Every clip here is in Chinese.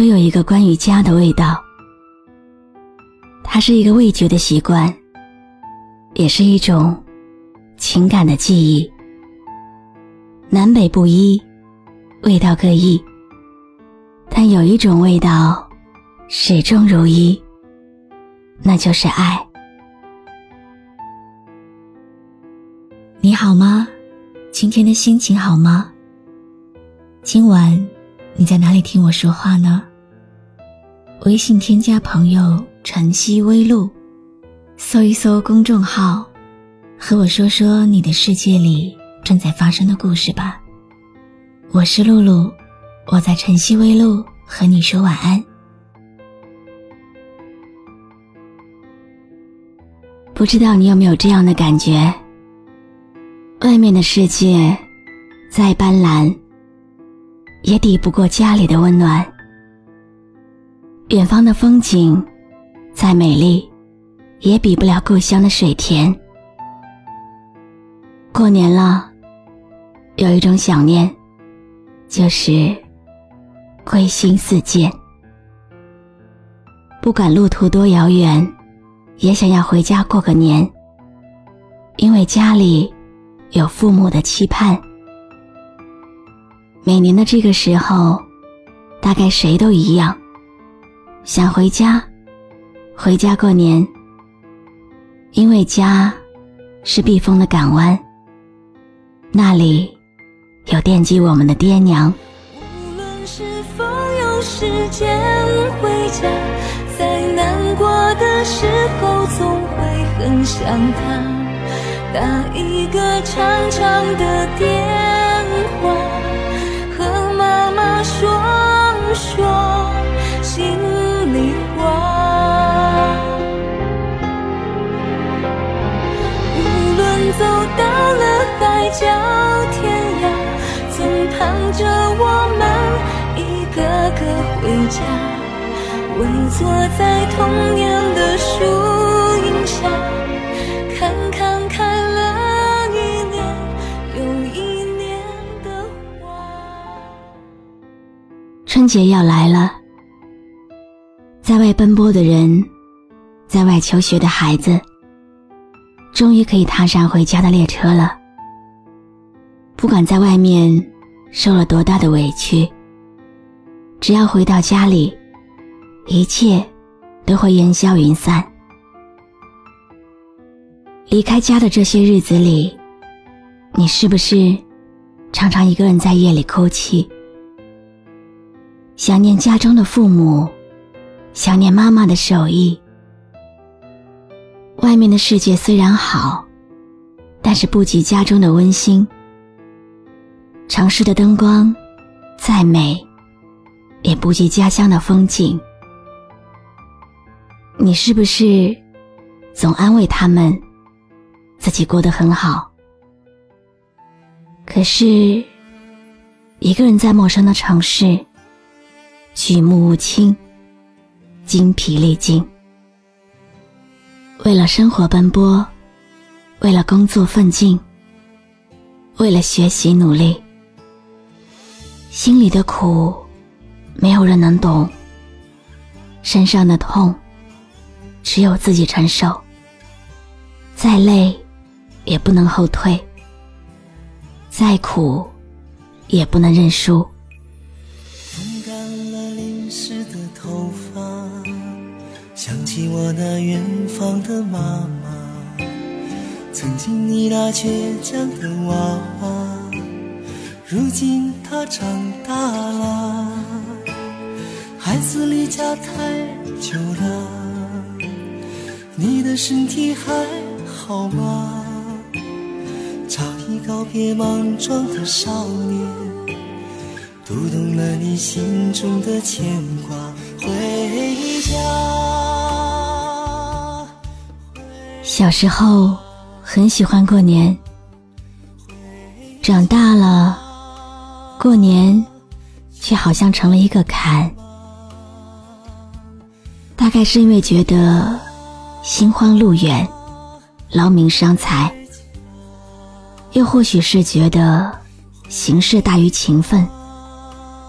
都有一个关于家的味道，它是一个味觉的习惯，也是一种情感的记忆。南北不一，味道各异，但有一种味道始终如一，那就是爱。你好吗？今天的心情好吗？今晚你在哪里听我说话呢？微信添加朋友“晨曦微露”，搜一搜公众号，和我说说你的世界里正在发生的故事吧。我是露露，我在晨曦微露和你说晚安。不知道你有没有这样的感觉？外面的世界再斑斓，也抵不过家里的温暖。远方的风景再美丽，也比不了故乡的水田。过年了，有一种想念，就是归心似箭。不管路途多遥远，也想要回家过个年，因为家里有父母的期盼。每年的这个时候，大概谁都一样。想回家，回家过年。因为家是避风的港湾，那里有惦记我们的爹娘。无论是否有时间回家，在难过的时候总会很想他，打一个长长的电走到了海角天涯，总盼着我们一个个回家，围坐在童年的树荫下，看看开了一年又一年的花。春节要来了。在外奔波的人，在外求学的孩子，终于可以踏上回家的列车了。不管在外面受了多大的委屈，只要回到家里，一切都会烟消云散。离开家的这些日子里，你是不是常常一个人在夜里哭泣，想念家中的父母？想念妈妈的手艺。外面的世界虽然好，但是不及家中的温馨。城市的灯光再美，也不及家乡的风景。你是不是总安慰他们自己过得很好？可是，一个人在陌生的城市，举目无亲。精疲力尽，为了生活奔波，为了工作奋进，为了学习努力，心里的苦没有人能懂，身上的痛只有自己承受。再累也不能后退，再苦也不能认输。我那远方的妈妈，曾经你那倔强的娃娃，如今她长大了。孩子离家太久了，你的身体还好吗？早已告别莽撞的少年，读懂了你心中的牵挂。回家。小时候很喜欢过年，长大了，过年却好像成了一个坎。大概是因为觉得心慌路远，劳民伤财，又或许是觉得形式大于情分，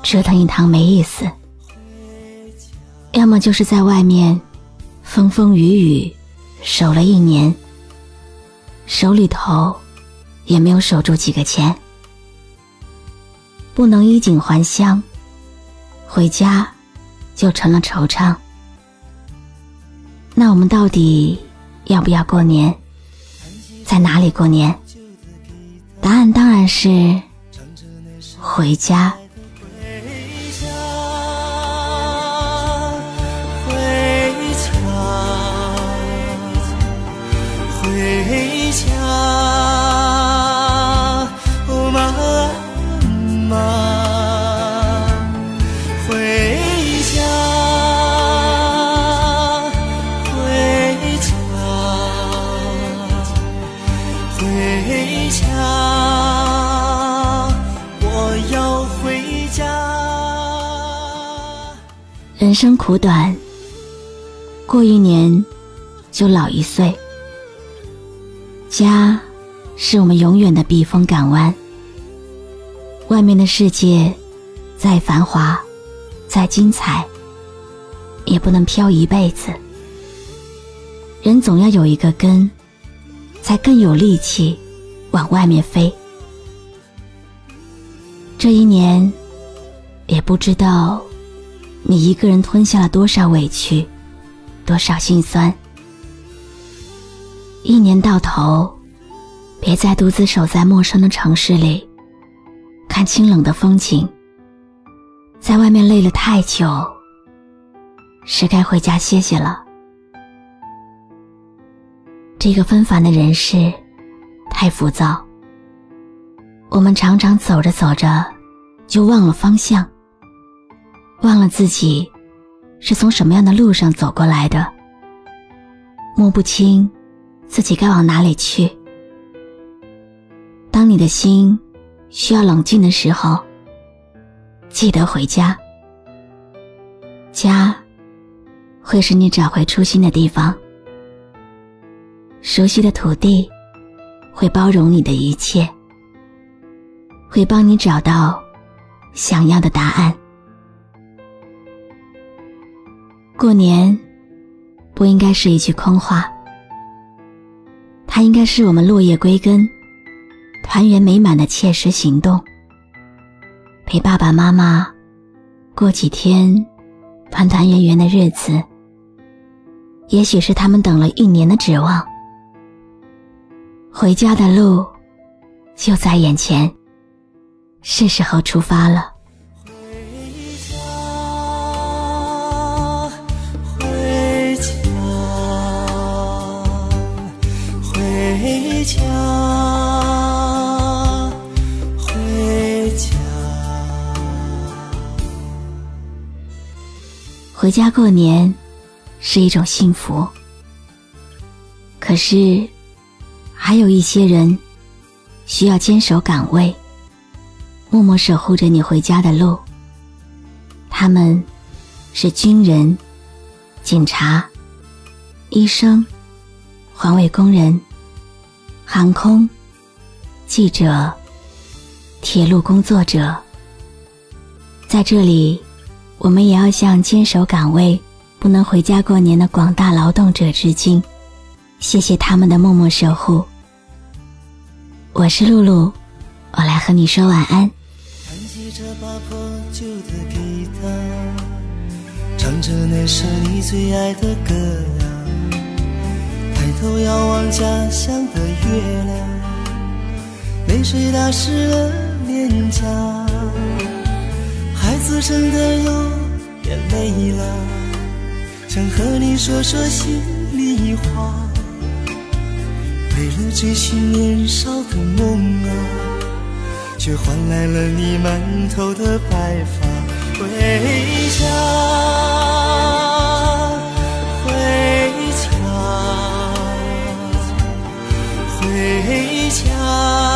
折腾一趟没意思。要么就是在外面风风雨雨守了一年，手里头也没有守住几个钱，不能衣锦还乡，回家就成了惆怅。那我们到底要不要过年？在哪里过年？答案当然是回家。人生苦短，过一年就老一岁。家是我们永远的避风港湾。外面的世界再繁华、再精彩，也不能飘一辈子。人总要有一个根，才更有力气往外面飞。这一年，也不知道。你一个人吞下了多少委屈，多少心酸？一年到头，别再独自守在陌生的城市里，看清冷的风景。在外面累了太久，是该回家歇歇了。这个纷繁的人世，太浮躁。我们常常走着走着，就忘了方向。忘了自己是从什么样的路上走过来的，摸不清自己该往哪里去。当你的心需要冷静的时候，记得回家。家会是你找回初心的地方，熟悉的土地会包容你的一切，会帮你找到想要的答案。过年不应该是一句空话，它应该是我们落叶归根、团圆美满的切实行动。陪爸爸妈妈过几天团团圆圆的日子，也许是他们等了一年的指望。回家的路就在眼前，是时候出发了。家回家过年是一种幸福，可是还有一些人需要坚守岗位，默默守护着你回家的路。他们是军人、警察、医生、环卫工人、航空记者、铁路工作者，在这里。我们也要向坚守岗位、不能回家过年的广大劳动者致敬，谢谢他们的默默守护。我是露露，我来和你说晚安。弹起这把破旧的吉他，唱着那首你最爱的歌，头遥望家乡的月亮，泪水打湿了脸颊。孩子真的有点累了，想和你说说心里话。为了追寻年少的梦啊，却换来了你满头的白发。回家。家